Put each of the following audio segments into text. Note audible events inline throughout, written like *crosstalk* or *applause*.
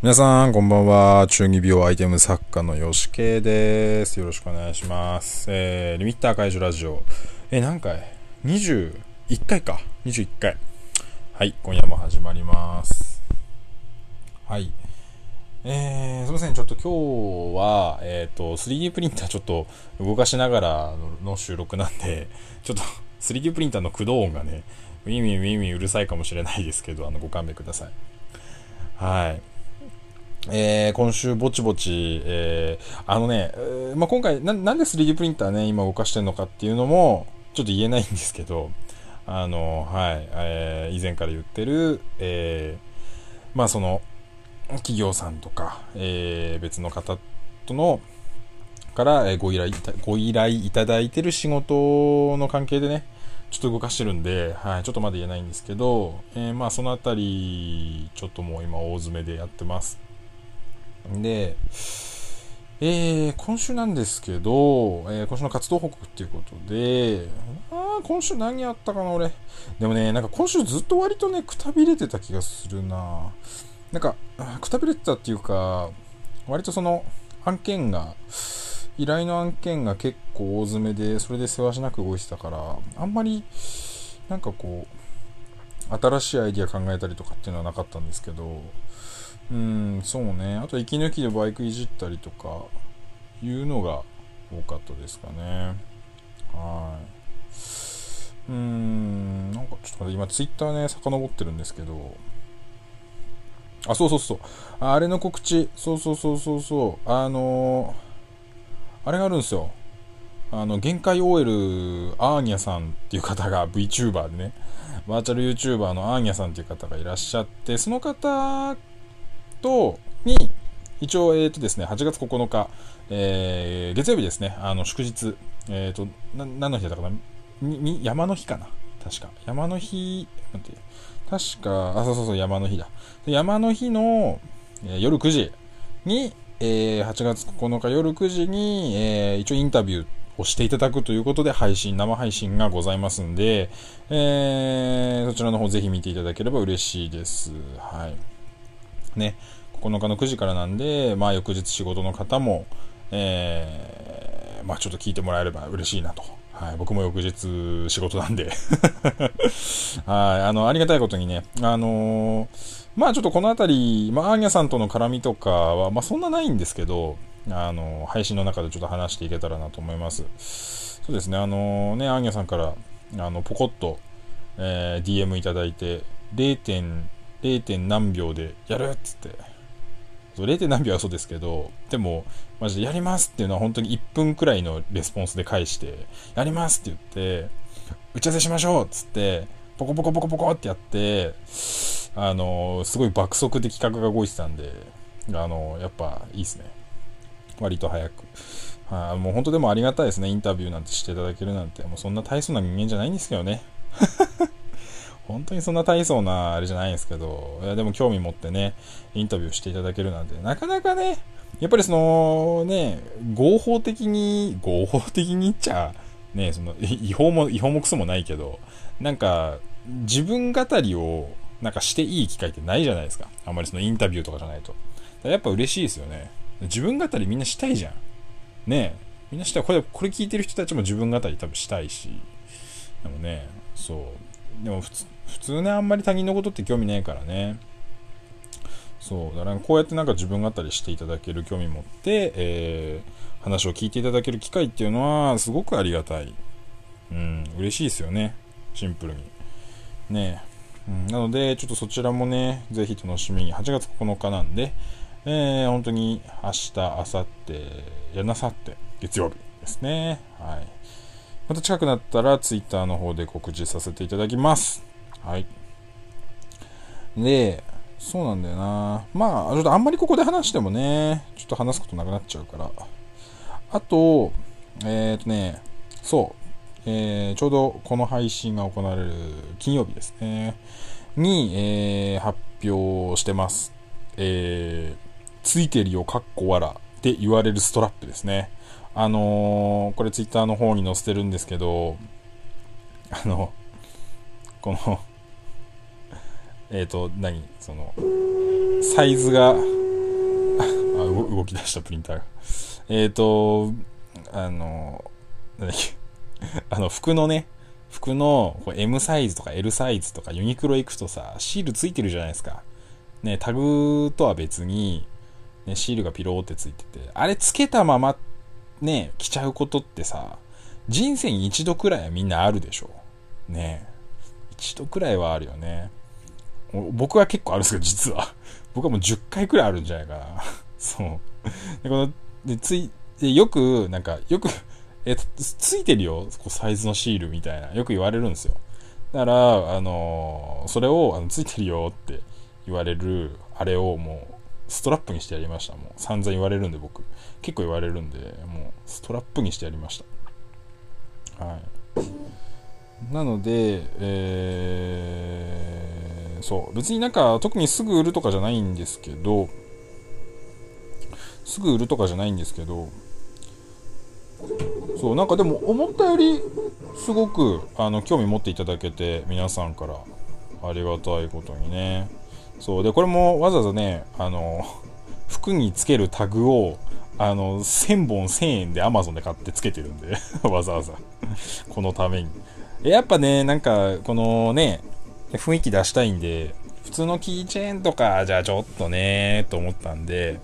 皆さん、こんばんは。中二病アイテム作家のよしけいです。よろしくお願いします。えー、リミッター解除ラジオ。え、何回 ?21 回か。21回。はい、今夜も始まります。はい。えー、すいません。ちょっと今日は、えっ、ー、と、3D プリンターちょっと動かしながらの収録なんで、ちょっと 3D プリンターの駆動音がね、ウィンウィンウィンウィンうるさいかもしれないですけど、あの、ご勘弁ください。はい。えー、今週ぼちぼち、えー、あのね、まあ、今回な、なんで 3D プリンターね、今動かしてるのかっていうのも、ちょっと言えないんですけど、あの、はい、えー、以前から言ってる、えー、まあ、その、企業さんとか、えー、別の方との、から、えご依頼、ご依頼いただいてる仕事の関係でね、ちょっと動かしてるんで、はい、ちょっとまだ言えないんですけど、え、まあそのあたり、ちょっともう今大詰めでやってます。で、えー、今週なんですけど、えー、今週の活動報告っていうことで、あ今週何やったかな、俺。でもね、なんか今週ずっと割とね、くたびれてた気がするななんか、くたびれてたっていうか、割とその、案件が、依頼の案件が結構大詰めで、それで世話しなく動いてたから、あんまり、なんかこう、新しいアイディア考えたりとかっていうのはなかったんですけど、うん、そうね。あと、息抜きでバイクいじったりとか、いうのが多かったですかね。はい。うーん、なんかちょっと待って、今ツイッターね、遡ってるんですけど、あ、そうそうそう。あれの告知、そうそうそうそうそう、あのー、あれがあるんですよ。あの、限界 OL アーニャさんっていう方が VTuber でね、バーチャル YouTuber のアーニャさんっていう方がいらっしゃって、その方と、に、一応、え、ー、とですね、8月9日、えー、月曜日ですね、あの、祝日、え、ー、と、な、何の日だったかな？に、山の日かな？確か。山の日、待って、確か、あ、そうそうそう、山の日だ。山の日の、えー、夜9時に、えー、8月9日夜9時に、えー、一応インタビューをしていただくということで配信、生配信がございますんで、えー、そちらの方ぜひ見ていただければ嬉しいです。はい。ね、9日の9時からなんで、まあ翌日仕事の方も、えー、まあちょっと聞いてもらえれば嬉しいなと。はい、僕も翌日仕事なんで *laughs* はい、あの、ありがたいことにね、あのー、まあちょっとこのあたり、まあアーニャさんとの絡みとかは、まあそんなないんですけど、あの、配信の中でちょっと話していけたらなと思います。そうですね、あのー、ね、アーニャさんから、あの、ポコッと、え DM いただいて、0. 0. 点何秒でやるっつって、0. 点何秒はそうですけど、でも、マジでやりますっていうのは本当に1分くらいのレスポンスで返して、やりますって言って、打ち合わせしましょうっつって、ポコポコポコポコってやって、あのすごい爆速で企画が動いてたんで、あのやっぱいいっすね。割と早く。はあ、もう本当でもありがたいですね。インタビューなんてしていただけるなんて。もうそんな大層な人間じゃないんですけどね。本当にそんな大層なあれじゃないんですけど、いやでも興味持ってね、インタビューしていただけるなんて、なかなかね、やっぱりそのね、合法的に、合法的に言っちゃ、ね、その違法も、違法もクソもないけど、なんか、自分語りを、なんかしていい機会ってないじゃないですか。あんまりそのインタビューとかじゃないと。やっぱ嬉しいですよね。自分語りみんなしたいじゃん。ねみんなしたい。これ、これ聞いてる人たちも自分語り多分したいし。でもね、そう。でも普通、普通ね、あんまり他人のことって興味ないからね。そう。だからこうやってなんか自分語りしていただける興味持って、えー、話を聞いていただける機会っていうのはすごくありがたい。うん、嬉しいですよね。シンプルに。ねうん、なので、ちょっとそちらもね、ぜひ楽しみに。8月9日なんで、えー、本当に明日、明後日、やなさって、月曜日ですね。はい。また近くなったら、Twitter の方で告知させていただきます。はい。で、そうなんだよな。まあ、ちょっとあんまりここで話してもね、ちょっと話すことなくなっちゃうから。あと、えっ、ー、とね、そう、えー、ちょうどこの配信が行われる金曜日ですね、に、えー、発表してます。えー、ついてるよ、かっこわらって言われるストラップですね。あのー、これツイッターの方に載せてるんですけど、あの、このえっ、と、何その、サイズが動き出したプリンターが。えっ、と、あの、なんだっけ、あの、服のね、服の M サイズとか L サイズとかユニクロ行くとさ、シールついてるじゃないですか。ね、タグとは別に、ね、シールがピローってついてて、あれつけたまま、ね、着ちゃうことってさ、人生に一度くらいはみんなあるでしょ。ね一度くらいはあるよね。僕は結構あるんですけど、実は。*laughs* 僕はもう10回くらいあるんじゃないかな。*laughs* そう。で、この、で、つい、で、よく、なんか、よくえ、ついてるよ、こうサイズのシールみたいな。よく言われるんですよ。だから、あのー、それを、あの、ついてるよって言われる、あれをもう、ストラップにしてやりました。もう、散々言われるんで、僕。結構言われるんで、もう、ストラップにしてやりました。はい。なので、えー、そう。別になんか、特にすぐ売るとかじゃないんですけど、すぐ売るとかじゃないんですけど、そうなんかでも思ったよりすごくあの興味持っていただけて皆さんからありがたいことにねそう。でこれもわざわざねあの *laughs* 服につけるタグをあの1000本1000円で Amazon で買ってつけてるんで *laughs* わざわざ。このために。やっぱねなんかこのね雰囲気出したいんで普通のキーチェーンとかじゃあちょっとねと思ったんで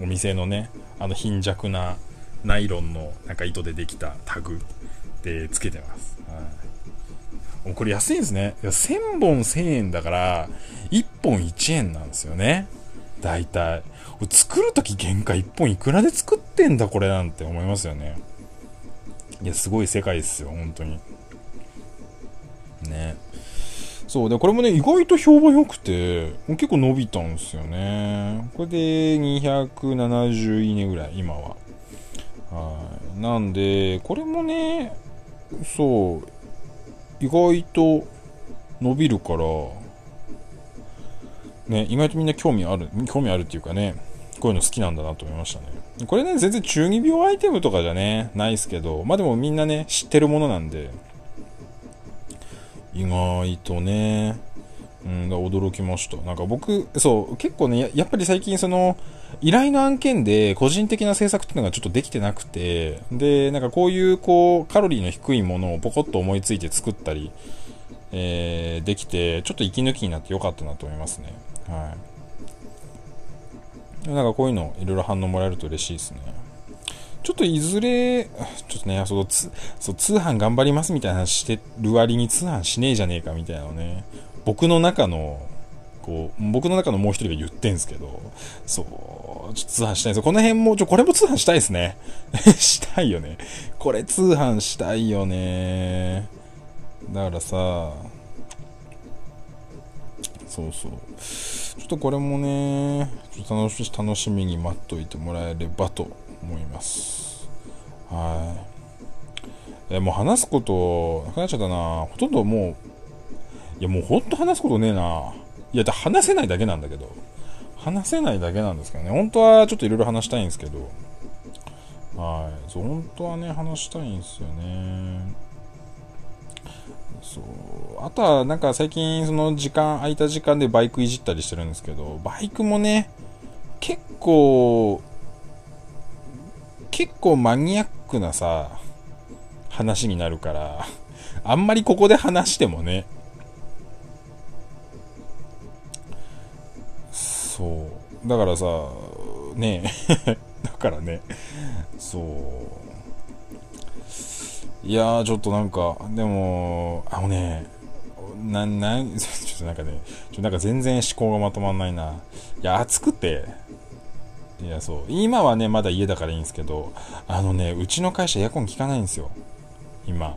お店のねあの貧弱なナイロンのなんか糸でできたタグでつけてます。これ安いんですね。1000本1000円だから、1本1円なんですよね。大体。作るとき原価1本いくらで作ってんだこれなんて思いますよね。いや、すごい世界ですよ、本当に。ね。そう。で、これもね、意外と評判良くて、結構伸びたんですよね。これで270いいねぐらい、今は。はい。なんで、これもね、そう、意外と伸びるから、ね、意外とみんな興味ある、興味あるっていうかね、こういうの好きなんだなと思いましたね。これね、全然中二病アイテムとかじゃね、ないですけど、まあでもみんなね、知ってるものなんで、意外とね、うん、驚きました。なんか僕、そう、結構ね、やっぱり最近その、依頼の案件で個人的な制作っていうのがちょっとできてなくて、で、なんかこういうこう、カロリーの低いものをポコッと思いついて作ったり、えー、できて、ちょっと息抜きになってよかったなと思いますね。はい。なんかこういうのいろいろ反応もらえると嬉しいですね。ちょっといずれ、ちょっとね、そのつそう通販頑張りますみたいな話してる割に通販しねえじゃねえかみたいなのね、僕の中の、こう、僕の中のもう一人が言ってんすけど、そう、ちょっと通販したいんです。この辺も、ちょ、これも通販したいですね。*laughs* したいよね。これ通販したいよね。だからさ、そうそう。ちょっとこれもね、ちょっと楽し楽しみに待っといてもらえればと思います。はい。え、もう話すことなくなっちゃったな。ほとんどもう、いやもうほんと話すことねえな。いや、話せないだけなんだけど。話せないだけなんですけどね。本当はちょっといろいろ話したいんですけど。はい。そう、本当はね、話したいんですよね。そう。あとは、なんか最近、その時間、空いた時間でバイクいじったりしてるんですけど、バイクもね、結構、結構マニアックなさ、話になるから、あんまりここで話してもね、だからさね *laughs* だからね。そう。いやーちょっとなんかでもあのねなな *laughs* ちょっとなんかねちょなんか全然思考がまとまんないな。いや暑くて。いやそう。今はねまだ家だからいいんですけどあのねうちの会社エアコン効かないんですよ。今。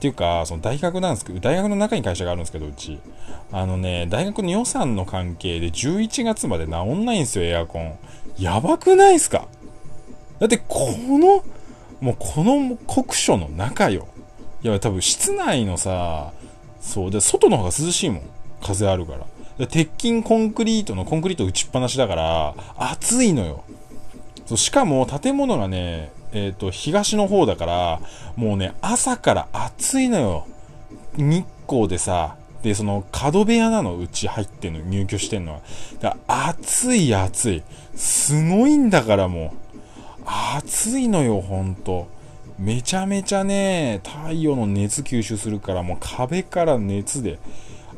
ていうか、その大学なんですけど、大学の中に会社があるんですけど、うち。あのね、大学の予算の関係で11月まで治んないんですよ、エアコン。やばくないですか？だって、この、もうこの酷暑の中よ。いや、多分室内のさ、そう、で、外の方が涼しいもん。風あるから。で鉄筋コンクリートのコンクリート打ちっぱなしだから、暑いのよ。そうしかも建物がね、えっ、ー、と、東の方だから、もうね、朝から暑いのよ。日光でさ、で、その角部屋なの、うち入ってんの、入居してんのは。だ暑い暑い。すごいんだからもう。暑いのよ、ほんと。めちゃめちゃね、太陽の熱吸収するから、もう壁から熱で、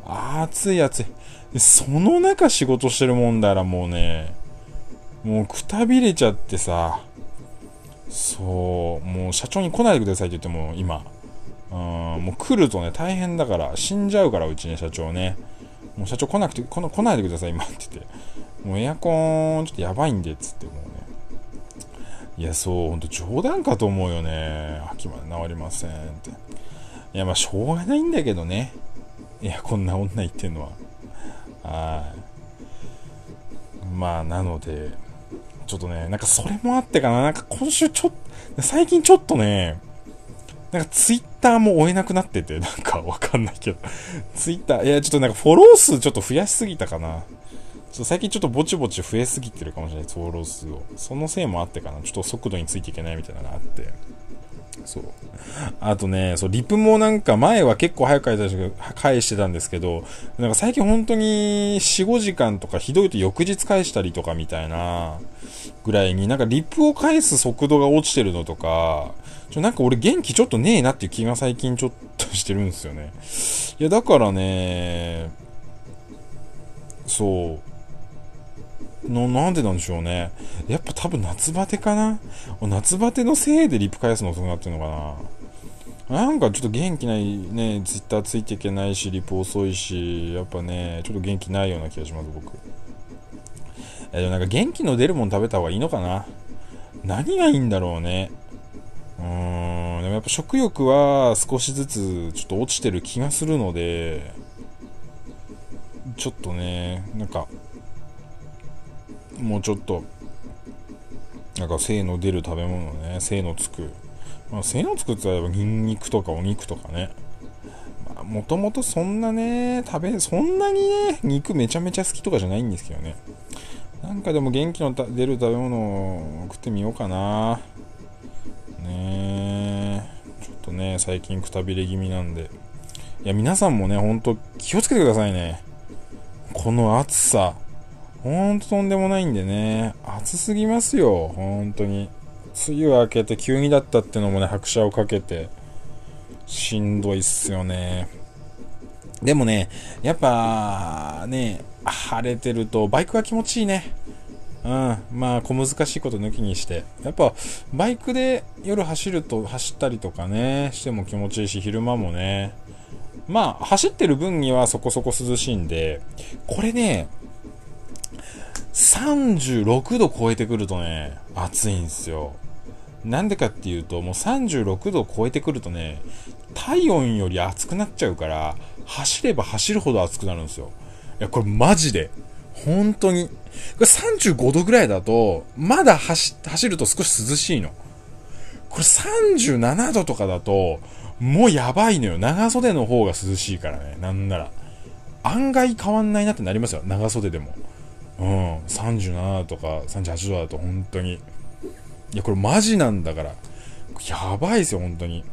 暑い暑い。で、その中仕事してるもんだらもうね、もうくたびれちゃってさ、そう、もう社長に来ないでくださいって言っても今、うん、もう来るとね、大変だから、死んじゃうから、うちね、社長ね。もう社長来なくて、来来ないでください、今って言って。もうエアコン、ちょっとやばいんでっ、つって、もうね。いや、そう、ほんと冗談かと思うよね。秋まで治りませんって。いや、まあ、しょうがないんだけどね。いや、こんな女言ってんのは。はい。まあ、なので、ちょっとね、なんかそれもあってかな。なんか今週ちょっと、最近ちょっとね、なんかツイッターも追えなくなってて、なんかわかんないけど。ツイッター、いや、ちょっとなんかフォロー数ちょっと増やしすぎたかな。ちょっと最近ちょっとぼちぼち増えすぎてるかもしれない、フォロー数を。そのせいもあってかな。ちょっと速度についていけないみたいなのがあって。そう。あとね、そう、リプもなんか前は結構早く返した返してたんですけど、なんか最近本当に4、5時間とかひどいと翌日返したりとかみたいなぐらいになんかリプを返す速度が落ちてるのとか、ちょ、なんか俺元気ちょっとねえなっていう気が最近ちょっとしてるんですよね。いや、だからね、そう、の、なんでなんでしょうね。やっぱ多分夏バテかな？夏バテのせいでリップ返すの遅くなってるのかな？なんかちょっと元気ないね、ツイッターついていけないし、リップ遅いし、やっぱね、ちょっと元気ないような気がします、僕。えでもなんか元気の出るもの食べた方がいいのかな？何がいいんだろうね。うーん、でもやっぱ食欲は少しずつちょっと落ちてる気がするので、ちょっとね、なんか、もうちょっと、なんか精の出る食べ物ね、精のつく。まあ、精のつくって言ったらニンニクとかお肉とかね。もともとそんなね、食べ、そんなにね、肉めちゃめちゃ好きとかじゃないんですけどね。なんかでも元気の出る食べ物を食ってみようかな。ねちょっとね、最近くたびれ気味なんで。いや、皆さんもね、ほんと気をつけてくださいね。この暑さ。ほんととんでもないんでね、暑すぎますよ、本当に。梅雨明けて急にだったってのもね、拍車をかけて、しんどいっすよね。でもね、やっぱ、ね、晴れてると、バイクは気持ちいいね。うん。まあ、小難しいこと抜きにして。やっぱ、バイクで夜走ると、走ったりとかね、しても気持ちいいし、昼間もね。まあ、走ってる分にはそこそこ涼しいんで、これね、36度超えてくるとね、暑いんですよ。なんでかっていうと、もう36度超えてくるとね、体温より暑くなっちゃうから、走れば走るほど暑くなるんですよ。いや、これマジで。本当に。これ35度ぐらいだと、まだ走、走ると少し涼しいの。これ37度とかだと、もうやばいのよ。長袖の方が涼しいからね。なんなら。案外変わんないなってなりますよ。長袖でも。うん、37とか38度だと本当に。いや、これマジなんだから。やばいですよ、本当に。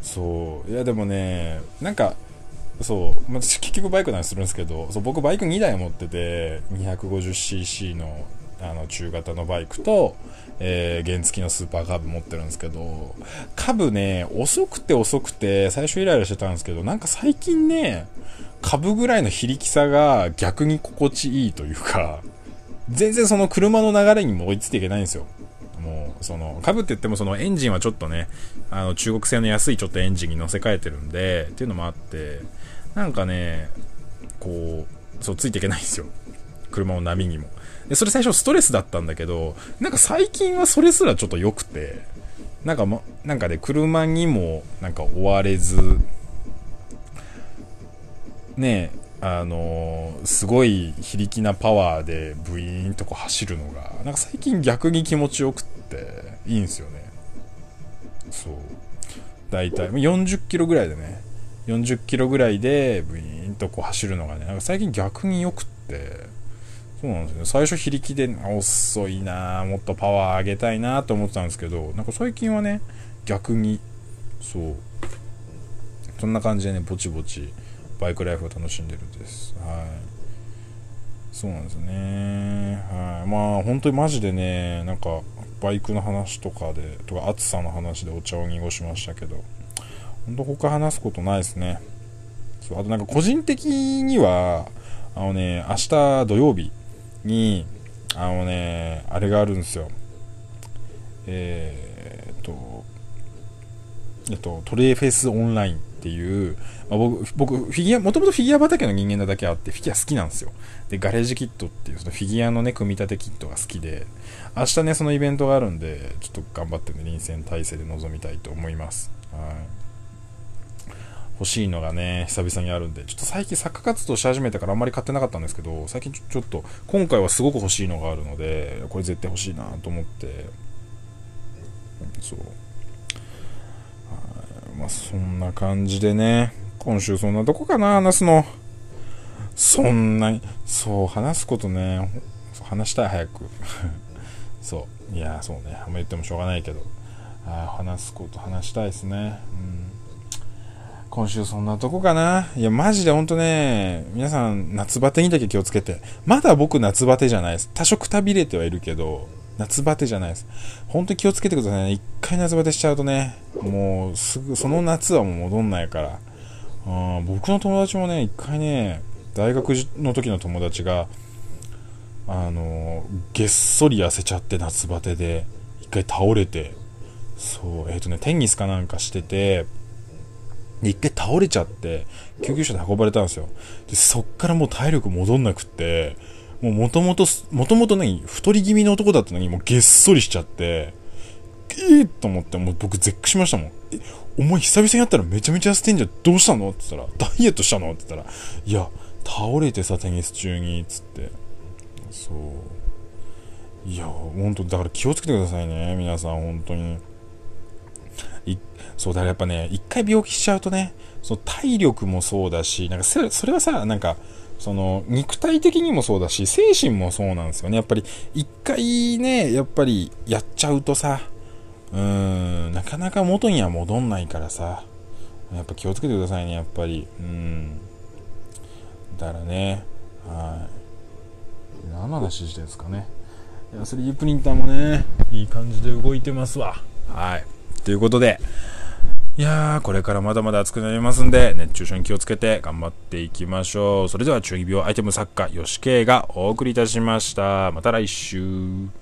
そう。いや、でもね、なんか、そう、まあ、結局バイクなんするんですけど、そう僕バイク2台持ってて、250cc のあの中型のバイクと、えー、原付のスーパーカブ持ってるんですけど、カブね、遅くて遅くて、最初イライラしてたんですけど、なんか最近ね、株ぐらいの非力さが逆に心地いいというか、全然その車の流れにも追いついていけないんですよ。もう、その、株って言ってもそのエンジンはちょっとね、あの、中国製の安いちょっとエンジンに乗せ替えてるんで、っていうのもあって、なんかね、こう、そう、ついていけないんですよ。車の波にも。で、それ最初ストレスだったんだけど、なんか最近はそれすらちょっと良くて、なんかも、なんかね、車にもなんか追われず、ねあのー、すごい非力なパワーでブイーンとこう走るのが、なんか最近逆に気持ちよくっていいんですよね。そう。だいたい40キロぐらいでね、40キロぐらいでブイーンとこう走るのがね、なんか最近逆によくって、そうなんですね。最初非力で遅いなもっとパワー上げたいなと思ってたんですけど、なんか最近はね、逆に、そう。そんな感じでね、ぼちぼちバイクライフを楽しんでるんです。はい。そうなんですね。はい。まあ、本当にマジでね、なんか、バイクの話とかで、とか暑さの話でお茶を濁しましたけど、本当他話すことないですね。そう、あとなんか個人的には、あのね、明日土曜日に、あのね、あれがあるんですよ。えー、っと、えっと、トレーフェスオンラインっていう、まあ、僕、僕、フィギュア、もともとフィギュア畑の人間なだけあって、フィギュア好きなんですよ。で、ガレージキットっていう、そのフィギュアのね、組み立てキットが好きで、明日ね、そのイベントがあるんで、ちょっと頑張ってね、臨戦態勢で臨みたいと思います。はい。欲しいのがね、久々にあるんで、ちょっと最近作家活動し始めてからあんまり買ってなかったんですけど、最近ちょっと、今回はすごく欲しいのがあるので、これ絶対欲しいなと思って、そう。まあ、そんな感じでね、今週そんなとこかな、話すの。そんなに、そう、話すことね、話したい、早く。*laughs* そう。いや、そうね。あんま言ってもしょうがないけど。あ話すこと話したいですね。うん。今週そんなとこかな。いや、マジでほんとね、皆さん夏バテにだけ気をつけて。まだ僕夏バテじゃないです。多少くたびれてはいるけど、夏バテじゃないです。本当に気をつけてくださいね。一回夏バテしちゃうとね、もうすぐ、その夏はもう戻んないから。あ僕の友達もね、一回ね、大学の時の友達が、あの、げっそり痩せちゃって夏バテで、一回倒れて、そう、えっ、ー、とね、テニスかなんかしてて、一回倒れちゃって、救急車で運ばれたんですよ。で、そっからもう体力戻んなくって、もう元々、もともとね、太り気味の男だったのに、もうげっそりしちゃって、えーと思って、もう僕絶句しましたもん。え、お前久々に会ったらめちゃめちゃ痩せてんじゃん。どうしたの？って言ったら、ダイエットしたの？って言ったら、いや、倒れてさ、テニス中に、つって。そう。いや、ほんと、だから気をつけてくださいね、皆さん、本当に。そう、だからやっぱね、一回病気しちゃうとね、その体力もそうだし、なんかそれ、それはさ、なんか、その、肉体的にもそうだし、精神もそうなんですよね。やっぱり、一回ね、やっぱり、やっちゃうとさ、うーん、なかなか元には戻んないからさ、やっぱ気をつけてくださいね、やっぱり。うん。だからね、はい。何の話してるんですかね。いや、3D プリンターもね、いい感じで動いてますわ。はい。ということで、いやー、これからまだまだ暑くなりますんで、熱中症に気をつけて頑張っていきましょう。それでは、中二病アイテム作家、吉慶がお送りいたしました。また来週。